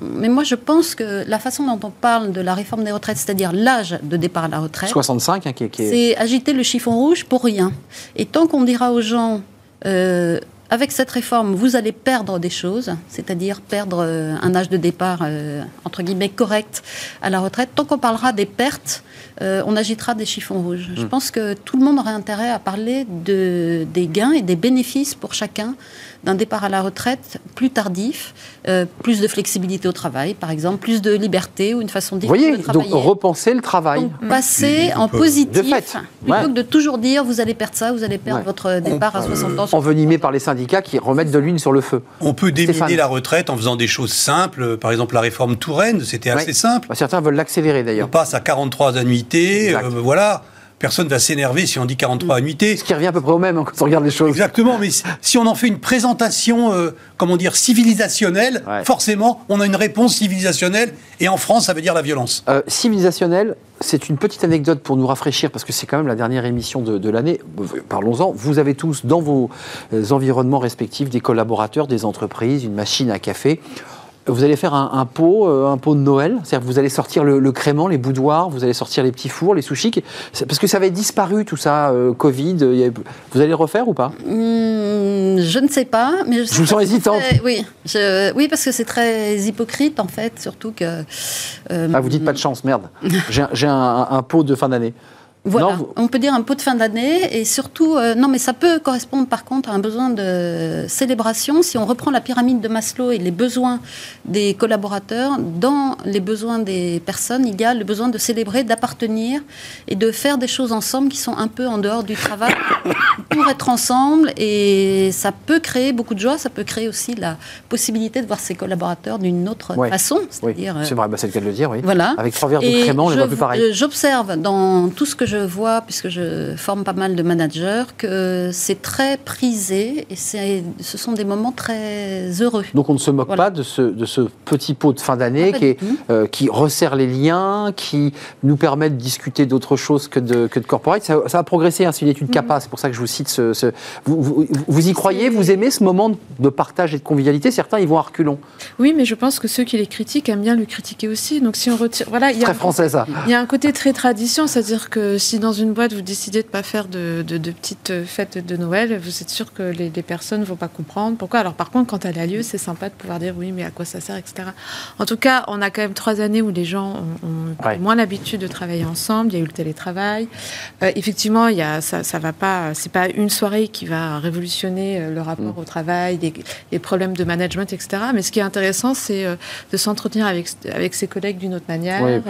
Mais moi, je pense que la façon dont on parle de la réforme des retraites, c'est-à-dire l'âge de départ à la retraite, 65, hein, qui, qui est... c'est agiter le chiffon rouge pour rien. Et tant qu'on on dira aux gens, euh, avec cette réforme, vous allez perdre des choses, c'est-à-dire perdre euh, un âge de départ, euh, entre guillemets, correct à la retraite. Tant qu'on parlera des pertes, on agitera des chiffons rouges. Je hmm. pense que tout le monde aurait intérêt à parler de, des gains et des bénéfices pour chacun d'un départ à la retraite plus tardif, euh, plus de flexibilité au travail, par exemple, plus de liberté ou une façon différente de travailler. Donc repenser le travail. Donc passer en positif, plutôt que de toujours dire vous allez perdre ça, vous allez perdre votre départ à 60 ans. Envenimé par les syndicats qui remettent de l'huile sur le feu. On peut déminer la retraite en faisant des choses simples. Par exemple, la réforme Touraine, c'était assez simple. Bah, certains veulent l'accélérer d'ailleurs. On passe à 43 annuités, euh, voilà personne va s'énerver si on dit 43 annuités. Ce qui revient à peu près au même hein, quand on regarde les choses. Exactement, mais si on en fait une présentation, euh, comment dire, civilisationnelle, forcément, on a une réponse civilisationnelle, et en France, ça veut dire la violence. Euh, civilisationnelle, c'est une petite anecdote pour nous rafraîchir, parce que c'est quand même la dernière émission de, de l'année. Parlons-en. Vous avez tous, dans vos euh, environnements respectifs, des collaborateurs, des entreprises, une machine à café vous allez faire un, pot, euh, un pot de Noël, c'est-à-dire vous allez sortir le, crément, les boudoirs, vous allez sortir les petits fours, les sushis, parce que ça avait disparu tout ça, euh, Covid. vous allez le refaire ou pas? Hmm, Je ne sais pas, mais je, vous sens hésitante. oui, oui, parce que c'est très hypocrite en fait, surtout que. Euh, ah, vous dites pas de chance, merde. J'ai un pot de fin d'année. Voilà, on peut dire un pot de fin d'année et surtout, euh, non mais ça peut correspondre par contre à un besoin de célébration. Si on reprend la pyramide de Maslow et les besoins des collaborateurs, dans les besoins des personnes, il y a le besoin de célébrer, d'appartenir et de faire des choses ensemble qui sont un peu en dehors du travail pour être ensemble et ça peut créer beaucoup de joie, ça peut créer aussi la possibilité de voir ses collaborateurs d'une autre façon. C'est vrai, bah, c'est le cas de le dire, oui. Voilà. Avec trois verres de crément, on les voit plus pareil. J'observe dans tout ce que je vois, puisque je forme pas mal de managers, que c'est très prisé et ce sont des moments très heureux. Donc on ne se moque pas de ce, de ce, petit pot de fin d'année qui, euh, qui, resserre les liens, qui nous permet de discuter d'autre chose que de, que de corporate. Ça, a progressé, hein, c'est une étude mhm. CAPA, c'est pour ça que je vous cite ce... Vous, vous, y croyez Vous aimez ce moment de partage et de convivialité? Certains, ils vont à reculons. Oui, mais je pense que ceux qui les critiquent aiment bien le critiquer aussi. Donc si on retire... Voilà, il y a très français ça. Il y a un côté très tradition, c'est-à-dire que si dans une boîte vous décidez de ne pas faire de, petites fêtes de Noël, vous êtes sûr que les, personnes ne vont pas comprendre pourquoi? Alors par contre, quand elle a lieu, c'est sympa de pouvoir dire oui, mais à quoi ça sert, etc. En tout cas, on a quand même trois années où les gens ont, moins l'habitude de travailler ensemble. Il y a eu le télétravail. Euh, effectivement, il y a, ça, ça va pas. C'est pas une soirée qui va révolutionner euh, le rapport mm. au travail, les, problèmes de management, etc. Mais ce qui est intéressant, c'est euh, de s'entretenir avec avec ses collègues d'une autre manière.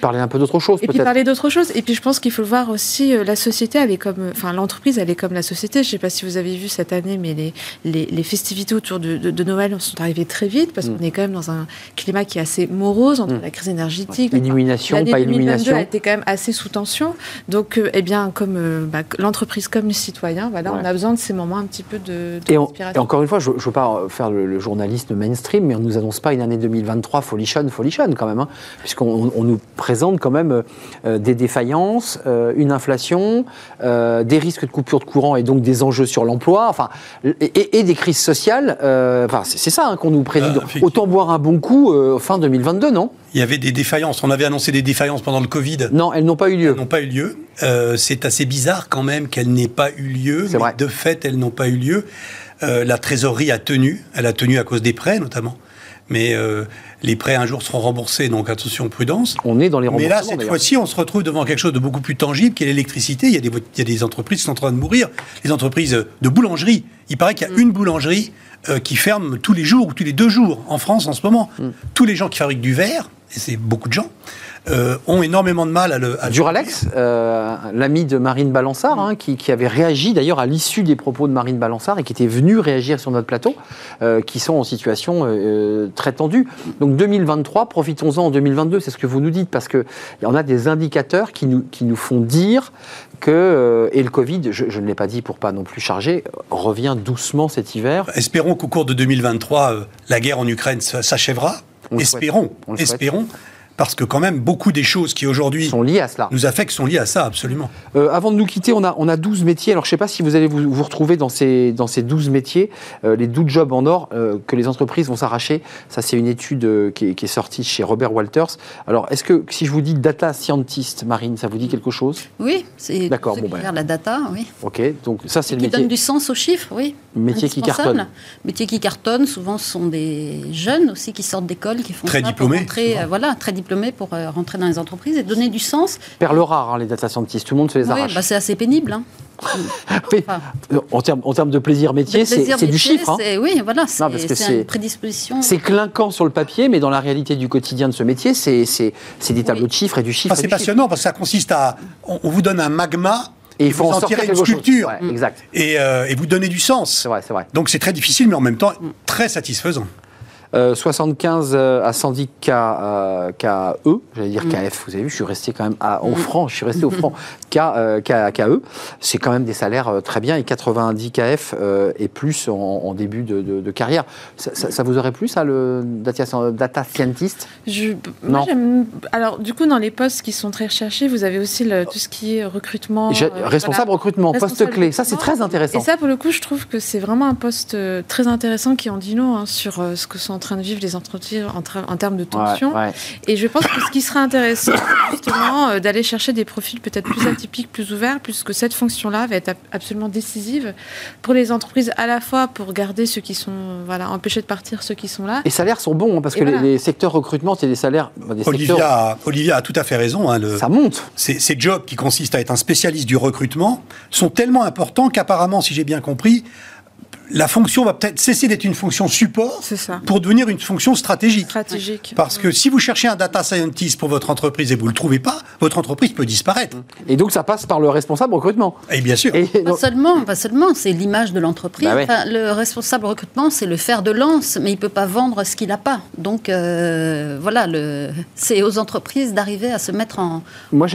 parler un peu d'autre chose. Et puis parler d'autre chose. Et puis je pense qu'il faut le voir aussi, euh, la société, elle est comme, enfin l'entreprise, elle est comme la société. Je ne sais pas si vous avez vu cette année, mais les, les, festivités autour de, de, Noël sont arrivées très vite parce mm. qu'on est quand même dans un climat qui est assez morose entre mm. la crise énergétique. Illumination, pas illumination. a été quand même assez sous tension. Donc, euh, eh bien, comme euh, bah, l'entreprise comme le citoyen, voilà, on a besoin de ces moments un petit peu de, et, et, encore une fois, je ne veux pas faire le, journaliste mainstream, mais on ne nous annonce pas une année 2023 folichonne, folichonne quand même, hein, puisqu'on on nous présente quand même des défaillances, une inflation, euh, des risques de coupure de courant et donc des enjeux sur l'emploi, enfin, et, des crises sociales. Euh, enfin, c'est ça hein, qu'on nous prédit. Euh, Autant boire un bon coup fin 2022, non? Il y avait des défaillances. On avait annoncé des défaillances pendant le Covid. Non, elles n'ont pas eu lieu. Elles n'ont pas eu lieu. c'est assez bizarre quand même qu'elles n'aient pas eu lieu. Mais vrai. De fait, elles n'ont pas eu lieu. la trésorerie a tenu. Elle a tenu à cause des prêts, notamment. Mais les prêts un jour seront remboursés, donc attention, prudence. On est dans les remboursements. Mais là, cette fois-ci, on se retrouve devant quelque chose de beaucoup plus tangible, qui est l'électricité. Il, y a des, entreprises qui sont en train de mourir. Les entreprises de boulangerie. Il paraît qu'il y a une boulangerie euh, qui ferme tous les jours ou tous les deux jours en France en ce moment. Mm. Tous les gens qui fabriquent du verre, et c'est beaucoup de gens, euh, ont énormément de mal à le. À Duralex, euh, l'ami de Marine Balançard, hein, qui, avait réagi d'ailleurs à l'issue des propos de Marine Balançard et qui était venu réagir sur notre plateau, euh, qui sont en situation très tendue. Donc 2023, profitons-en en 2022, c'est ce que vous nous dites, parce qu'il y en a des indicateurs qui nous, qui nous font dire que, et le Covid, je, ne l'ai pas dit pour pas non plus charger, revient doucement cet hiver. Espérons qu'au cours de 2023, la guerre en Ukraine s'achèvera. Espérons, espérons parce que quand même beaucoup des choses qui aujourd'hui sont liées à cela. Nous affectent sont liées à ça absolument. Euh, avant de nous quitter, on a on a 12 métiers. Alors je ne sais pas si vous allez vous, vous retrouver dans ces dans ces 12 métiers, euh, les 12 jobs en or euh, que les entreprises vont s'arracher. Ça c'est une étude qui est, qui, est, sortie chez Robert Walters. Alors est-ce que si je vous dis data scientist, Marine, ça vous dit quelque chose? Oui, c'est d'accord. Bon, ben. la data, oui. Ok, donc ça c'est le métier qui donne du sens aux chiffres, oui. Métier qui cartonne. Métier qui cartonne. Souvent ce sont des jeunes aussi qui sortent d'école, qui font très diplômés. voilà, très diplômés pour rentrer entrer dans les entreprises et donner du sens. Perle rare, hein, les data scientists, tout le monde se les arrache. Bah, c'est assez pénible. Hein. en termes en termes de plaisir métier, c'est du chiffre. Hein. Oui, voilà, c'est une prédisposition. C'est clinquant sur le papier, mais dans la réalité du quotidien de ce métier, c'est des tableaux de chiffres et du chiffre. c'est passionnant parce que ça consiste à. On, vous donne un magma. Et il faut en, sortir une sculpture. exact. Et, euh, et, vous donner du sens. C'est vrai, c'est vrai. Donc c'est très difficile, mais en même temps très satisfaisant. 75 euh, à 110 K, euh, KE, j'allais dire mm. KF, vous avez vu, je suis resté quand même à, au mm. franc, je suis resté au franc, K, euh, KE, c'est quand même des salaires très bien, et 90 KF et plus en, début de, carrière. Ça, vous aurait plu, ça, le data, scientist? Non. alors, du coup, dans les postes qui sont très recherchés, vous avez aussi le, tout ce qui est recrutement. responsable recrutement, poste clé, ça c'est très intéressant. Et ça, pour le coup, je trouve que c'est vraiment un poste très intéressant qui en dit non hein, sur ce que sont train de vivre les entreprises en, en termes de tension. Et je pense que ce qui serait intéressant, justement, euh, d'aller chercher des profils peut-être plus atypiques, plus ouverts, puisque cette fonction-là va être absolument décisive pour les entreprises, à la fois pour garder ceux qui sont, voilà, empêcher de partir ceux qui sont là. Les salaires sont bons, hein, parce que les, secteurs recrutement, c'est des salaires. Des Olivia, Olivia a tout à fait raison. Hein, le, Ça monte. Ces, ces jobs qui consistent à être un spécialiste du recrutement sont tellement importants qu'apparemment, si j'ai bien compris, la fonction va peut-être cesser d'être une fonction support pour devenir une fonction stratégique. Stratégique. Parce que si vous cherchez un data scientist pour votre entreprise et vous ne le trouvez pas, votre entreprise peut disparaître. Et donc ça passe par le responsable recrutement. Et bien sûr. Pas seulement, pas seulement, c'est l'image de l'entreprise. Bah le responsable recrutement, c'est le fer de lance, mais il ne peut pas vendre ce qu'il n'a pas. Donc euh, voilà, c'est aux entreprises d'arriver à se mettre en. Moi,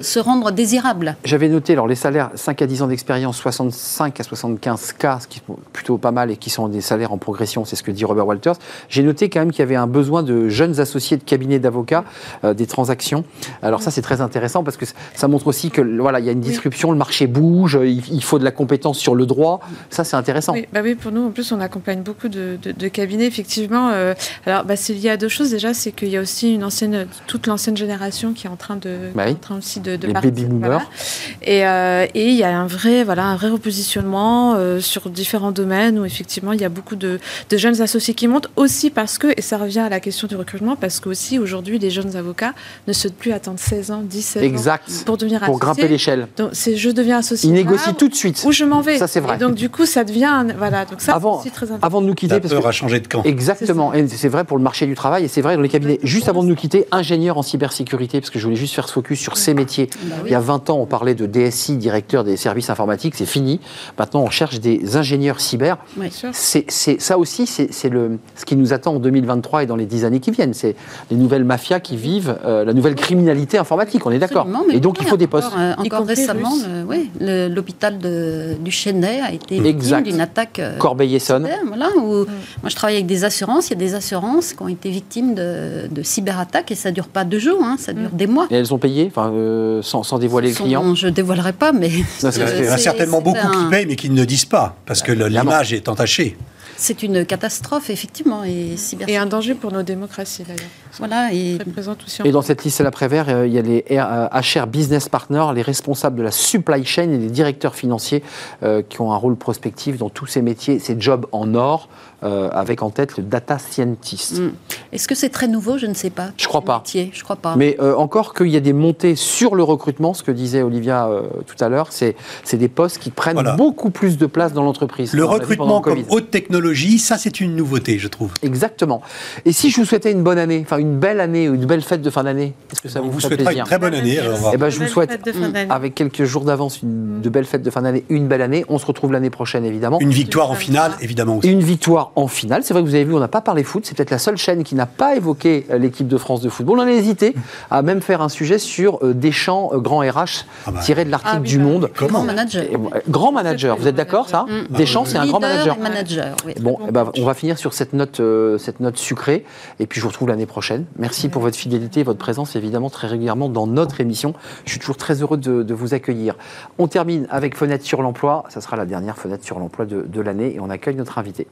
se rendre désirable. J'avais noté alors les salaires 5 à 10 ans d'expérience, 65 à 75 k, ce qui plutôt pas mal et qui sont des salaires en progression, c'est ce que dit Robert Walters. J'ai noté quand même qu'il y avait un besoin de jeunes associés de cabinets d'avocats euh, des transactions. Alors ça c'est très intéressant parce que ça montre aussi que voilà il y a une disruption, le marché bouge, il, faut de la compétence sur le droit. Ça c'est intéressant. Oui, bah oui, pour nous en plus on accompagne beaucoup de, cabinets effectivement. Euh, alors bah, c'est lié à deux choses déjà, c'est qu'il y a aussi une ancienne toute l'ancienne génération qui est en train de bah en train aussi de, de les baby boomers. Et, euh, et il y a un vrai voilà un vrai repositionnement sur différents différents domaines où effectivement il y a beaucoup de, jeunes associés qui montent aussi parce que, et ça revient à la question du recrutement, parce qu'aussi aujourd'hui les jeunes avocats ne souhaitent plus attendre 16 ans, 17 exact. ans pour devenir Pour grimper l'échelle. Donc c'est je deviens associé. Ils négocient tout de suite. Ou je m'en vais. Ça c'est vrai. Et donc du coup ça devient, voilà, donc ça avant, c'est très important. Avant de nous quitter. La parce peur que, a changé de camp. Exactement, et c'est vrai pour le marché du travail et c'est vrai dans les cabinets. Juste avant de nous quitter, ingénieur en cybersécurité, parce que je voulais juste faire focus sur ces métiers. Bah Il y a 20 ans on parlait de DSI, directeur des services informatiques, c'est fini. Maintenant on cherche des ingénieurs cyber. C'est ça aussi, c'est ce qui nous attend en 2023 et dans les dix années qui viennent. C'est les nouvelles mafias qui vivent euh, la nouvelle criminalité informatique. On est d'accord. Et donc il faut des postes. Euh, encore, récemment, l'hôpital du Chênay a été victime d'une attaque. Euh, Corbeil-Essonne. Voilà, où, mm. Moi, je travaille avec des assurances. Il y a des assurances qui ont été victimes de, de cyberattaques et ça dure pas deux jours, hein, ça dure mm. des mois. Et elles ont payé, enfin, sans, sans, dévoiler le client. Je dévoilerai pas, mais il y en a certainement beaucoup qui payent mais qui ne disent pas parce que l'image est entaché. C'est une catastrophe, effectivement. Et, et un danger pour nos démocraties, d'ailleurs. Voilà, et, et dans cette liste à l'après-vert, euh, il y a les HR Business Partners, les responsables de la supply chain et les directeurs financiers euh, qui ont un rôle prospectif dans tous ces métiers, ces jobs en or, euh, avec en tête le data scientist. Hmm. Est-ce que c'est très nouveau? Je ne sais pas. Je crois pas. je crois pas. Mais encore qu'il y a des montées sur le recrutement, ce que disait Olivia tout à l'heure, c'est des postes qui prennent beaucoup plus de place dans l'entreprise. Le recrutement comme haute technologie ça c'est une nouveauté, je trouve. Exactement. Et si je vous souhaitais une bonne année, enfin une belle année, une belle fête de fin d'année, est-ce que ça vous, vous souhaitera plaisir une très bonne année. Eh ben, je vous souhaite, avec quelques jours d'avance, une de belles fêtes de fin d'année, une belle année. On se retrouve l'année prochaine, évidemment. Une victoire en finale, évidemment aussi. Une victoire en finale. C'est vrai que vous avez vu, on n'a pas parlé foot. C'est peut-être la seule chaîne qui n'a pas évoqué euh, l'équipe de France de football. On a hésité à même faire un sujet sur euh, Deschamps, euh, grand RH, Ah bah. tiré de l'article Ah oui, du bah, Monde. Grand manager. Grand manager, vous êtes d'accord ça Mm. Deschamps, c'est un grand manager. et manager, oui. Bon, eh ben, on va finir sur cette note, euh, cette note sucrée, et puis je vous retrouve l'année prochaine. Merci pour votre fidélité et votre présence, évidemment, très régulièrement dans notre émission. Je suis toujours très heureux de, de vous accueillir. On termine avec Fenêtre sur l'emploi. Ça sera la dernière fenêtre sur l'emploi de, de l'année, et on accueille notre invité.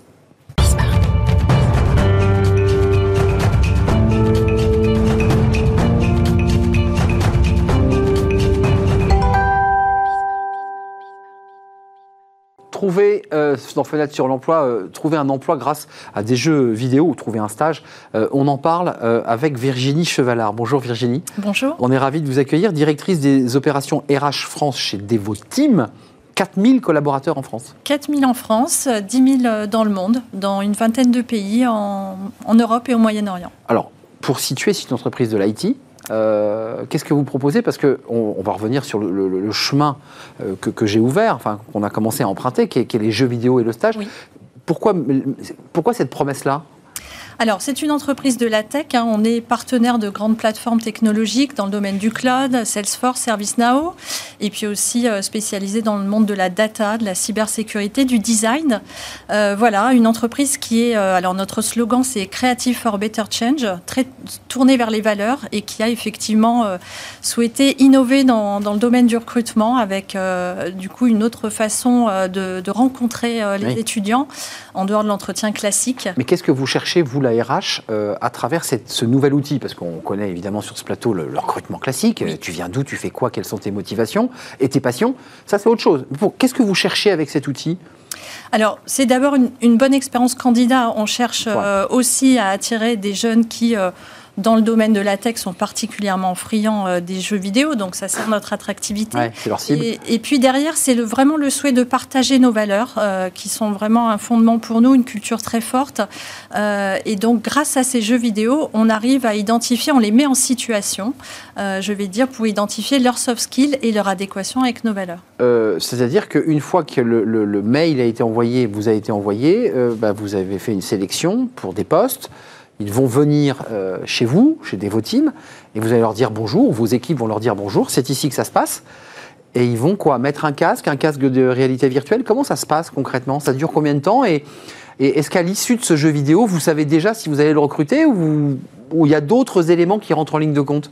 Trouver euh, dans Fenêtre sur l'emploi, euh, trouver un emploi grâce à des jeux vidéo ou trouver un stage, euh, on en parle avec Virginie Chevalard. Bonjour Virginie. Bonjour. On est ravi de vous accueillir, directrice des opérations RH France chez Devoteam. 4000 collaborateurs en France. 4000 en France, 10 000 dans le monde, dans une vingtaine de pays en, en Europe et au Moyen-Orient. Alors, pour situer, c'est une entreprise de l'IT. Euh, Qu'est-ce que vous proposez? Parce qu'on on va revenir sur le, le- le chemin euh, que, que j'ai ouvert, enfin, qu'on a commencé à emprunter, qui est, qui est les jeux vidéo et le stage. Oui. Pourquoi, pourquoi cette promesse-là? Alors, c'est une entreprise de la tech. hein. On est partenaire de grandes plateformes technologiques dans le domaine du cloud, Salesforce, ServiceNow, et puis aussi euh, spécialisée dans le monde de la data, de la cybersécurité, du design. Euh, voilà, une entreprise qui est. euh, alors, notre slogan, c'est Creative for Better Change, très tournée vers les valeurs et qui a effectivement euh, souhaité innover dans, dans le domaine du recrutement avec, du coup, une autre façon de, de rencontrer les Oui. étudiants en dehors de l'entretien classique. Mais qu'est-ce que vous cherchez, vous, la RH, euh, à travers cette- ce nouvel outil Parce qu'on connaît évidemment sur ce plateau le, le recrutement classique. Euh, Tu viens d'où Tu fais quoi Quelles sont tes motivations et tes passions Ça, c'est autre chose. Qu'est-ce que vous cherchez avec cet outil? Alors, c'est d'abord une, une bonne expérience candidat. On cherche euh, aussi à attirer des jeunes qui, euh, dans le domaine de la tech, sont particulièrement friands euh, des jeux vidéo. Donc, ça sert notre attractivité. Ouais, C'est leur cible. Et, et puis derrière, c'est le- vraiment le souhait de partager nos valeurs, euh, qui sont vraiment un fondement pour nous, une culture très forte. Euh, et donc, grâce à ces jeux vidéo, on arrive à identifier, on les met en situation, euh, je vais dire, pour identifier leurs soft skills et leur adéquation avec nos valeurs. C'est-à-dire qu'une fois que le, le- le mail a été envoyé, vous a été envoyé, bah, vous avez fait une sélection pour des postes. Ils vont venir euh, chez vous, chez Devoteam, et vous allez leur dire bonjour. Vos équipes vont leur dire bonjour. C'est ici que ça se passe. Et ils vont quoi? Mettre un casque, un casque de réalité virtuelle? Comment ça se passe concrètement? Ça dure combien de temps? Et, est-ce qu'à l'issue de ce jeu vidéo, vous savez déjà si vous allez le recruter ou il y a d'autres éléments qui rentrent en ligne de compte?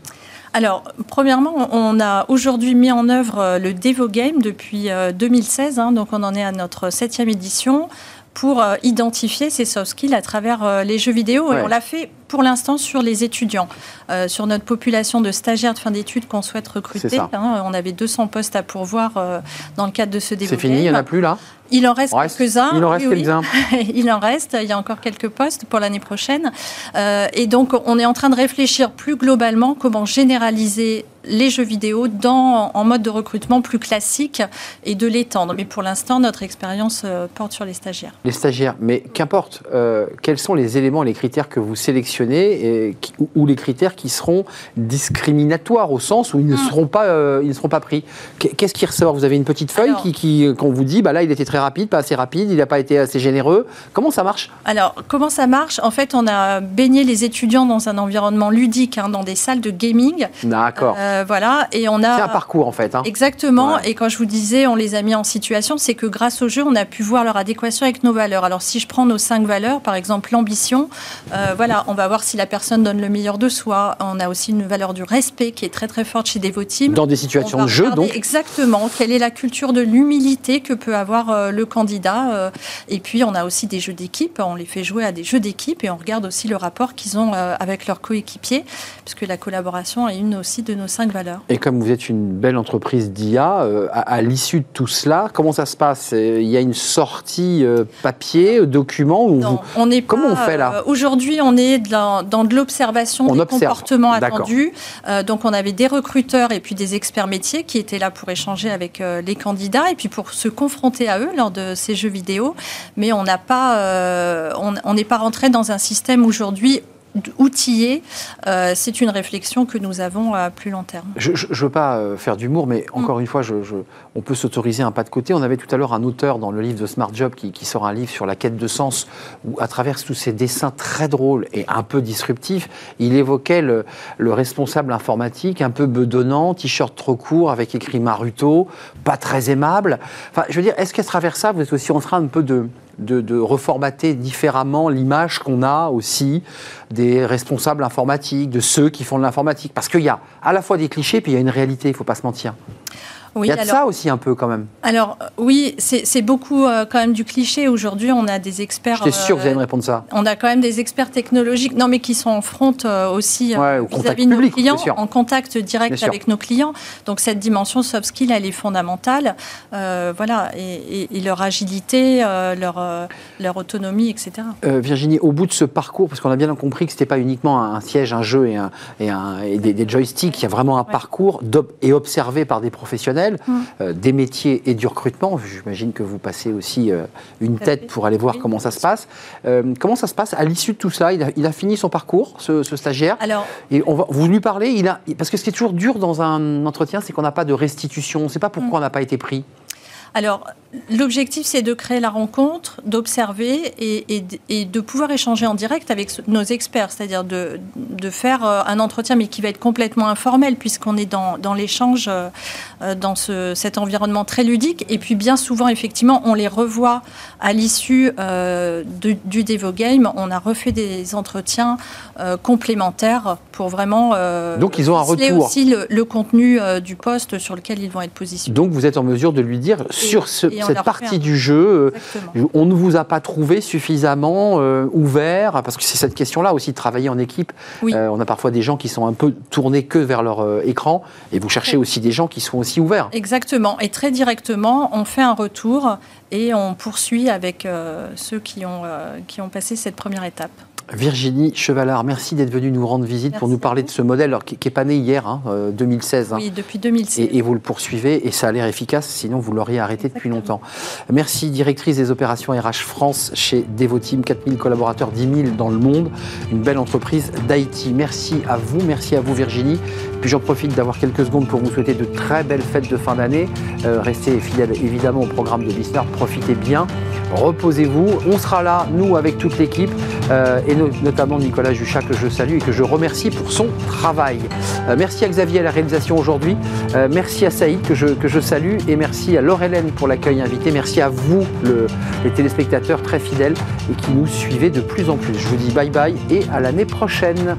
Alors, premièrement, on a aujourd'hui mis en œuvre euh, le Devo Game depuis euh, 2016, hein, donc on en est à notre septième édition pour euh, identifier ces soft skills à travers euh, les jeux vidéo. Ouais. Et on l'a fait pour l'instant sur les étudiants, euh, sur notre population de stagiaires de fin d'études qu'on souhaite recruter. Hein. on avait 200 postes à pourvoir euh, dans le cadre de ce Devo C'est fini, il n'y en a plus là? Il en reste quelques-uns. Il en reste oui, oui. quelques-uns. il en reste, il y a encore quelques postes pour l'année prochaine. Euh, et donc, on est en train de réfléchir plus globalement comment généraliser les jeux vidéo dans, en mode de recrutement plus classique et de l'étendre. Mais pour l'instant, notre expérience euh, porte sur les stagiaires. Les stagiaires, mais qu'importe, euh, quels sont les éléments, les critères que vous sélectionnez? Et qui- ou- les critères qui seront discriminatoires au sens où ils ne Hmm. seront pas, euh, ils ne seront pas pris Qu'est- Qu'est-ce qui ressort? Vous avez une petite feuille Alors- qui, qui, qu'on vous dit, bah là, il était très rapide, pas assez rapide, il n'a pas été assez généreux. Comment ça marche? Alors, comment ça marche? En fait, on a baigné les étudiants dans un environnement ludique, hein, dans des salles de gaming. D'accord. Euh, voilà, et on a... C'est un parcours en fait. hein. Exactement. Ouais. Et quand je vous disais, on les a mis en situation, c'est que grâce au jeu, on a pu voir leur adéquation avec nos valeurs. Alors, si je prends nos cinq valeurs, par exemple l'ambition, euh, voilà, on va voir si la personne donne le meilleur de soi. On a aussi une valeur du respect qui est très très forte chez Devoteam. Dans des On situations de jeu, donc. Exactement. Quelle est la culture de l'humilité que peut avoir euh, le candidat euh, Et puis, on a aussi des jeux d'équipe. On les fait jouer à des jeux d'équipe et on regarde aussi le rapport qu'ils ont euh, avec leurs coéquipiers, puisque la collaboration est une aussi de nos cinq valeurs. Et comme vous êtes une belle entreprise d'IA, à, l'issue de tout cela, comment ça se passe? Il y a une sortie papier, document où Non, vous... on est Comment pas, on fait, là? Aujourd'hui, on est de dans, de l'observation des comportements attendus. donc on avait des recruteurs et puis des experts métiers qui étaient là pour échanger avec les candidats et puis pour se confronter à eux lors de ces jeux vidéo. Mais on n'a pas, on n'est pas rentré dans un système aujourd'hui outillé, euh, c'est une réflexion que nous avons à plus long terme. Je ne veux pas euh, faire d'humour, mais encore mm. une fois, je, on peut s'autoriser un pas de côté. On avait tout à l'heure un auteur dans le livre de Smart Job qui, sort un livre sur la quête de sens, où à travers tous ces dessins très drôles et un peu disruptifs, il évoquait le, responsable informatique un peu bedonnant, t-shirt trop court avec écrit Maruto, pas très aimable. Enfin, je veux dire, est-ce qu'à travers ça, vous êtes aussi en train un peu de reformater différemment l'image qu'on a aussi des responsables informatiques, de ceux qui font de l'informatique? Parce qu'il y a à la fois des clichés, puis il y a une réalité, il ne faut pas se mentir il y a de ça aussi un peu quand même. Alors oui, c'est beaucoup euh, quand même du cliché. Aujourd'hui, on a des experts. J'étais sûr que vous allez me répondre ça. On a quand même des experts technologiques, non mais qui sont en front euh, aussi euh, vis-à-vis de nos clients, en contact direct avec nos clients. Donc cette dimension soft skill, elle est fondamentale. voilà, et, leur agilité, leur, leur autonomie, etc. Virginie, au bout de ce parcours, parce qu'on a bien compris que c'était pas uniquement un siège, un jeu et, un, et, un, et des, joysticks, il y a vraiment un parcours et observé par des professionnels Mm. Euh, des métiers et du recrutement. J'imagine que vous passez aussi euh, une tête pour aller voir comment ça se passe. Euh, comment ça se passe à l'issue de tout ça il a, fini son parcours, ce, stagiaire? Alors, et on va, vous lui parlez. Il a, parce que ce qui est toujours dur dans un entretien, c'est qu'on n'a pas de restitution. On ne sait pas pourquoi mm. on n'a pas été pris. Alors, l'objectif, c'est de créer la rencontre, d'observer et, de pouvoir échanger en direct avec nos experts, c'est-à-dire de, faire euh, un entretien, mais qui va être complètement informel, puisqu'on est dans, l'échange, euh, dans cet environnement très ludique. Et puis, bien souvent, effectivement, on les revoit à l'issue euh, du Devo Game. On a refait des entretiens complémentaires pour vraiment. Donc, ils ont un retour. aussi le, contenu du poste sur lequel ils vont être positionnés. Donc, vous êtes en mesure de lui dire sur cette partie du jeu, euh, on ne vous a pas trouvé suffisamment euh, ouvert, parce que c'est cette question-là aussi, de travailler en équipe. Euh, on a parfois des gens qui sont un peu tournés que vers leur écran, et vous cherchez aussi des gens qui sont aussi ouverts. Exactement, et très directement, on fait un retour et on poursuit avec ceux qui ont, qui ont passé cette première étape. Virginie Chevalard, merci d'être venue nous rendre visite pour nous parler de ce modèle qui n'est pas né hier, 2016. Hein, euh, hein. Oui, depuis 2016. Et, vous le poursuivez et ça a l'air efficace, sinon vous l'auriez arrêté depuis longtemps. Merci, directrice des opérations RH France chez Devoteam, 4000 collaborateurs, 10 000 dans le monde, une belle entreprise d'IT. Merci à vous, merci à vous Virginie. Puis j'en profite d'avoir quelques secondes pour vous souhaiter de très belles fêtes de fin d'année. Euh, restez fidèles évidemment au programme de Listener, profitez bien, reposez-vous. On sera là, nous, avec toute l'équipe. Euh, et notamment Nicolas Juchat que je salue et que je remercie pour son travail. Euh, merci à Xavier à la réalisation aujourd'hui, euh, merci à Saïd que je, salue et merci à Laure-Hélène pour l'accueil invité, merci à vous les téléspectateurs très fidèles et qui nous suivez de plus en plus. Je vous dis bye bye et à l'année prochaine.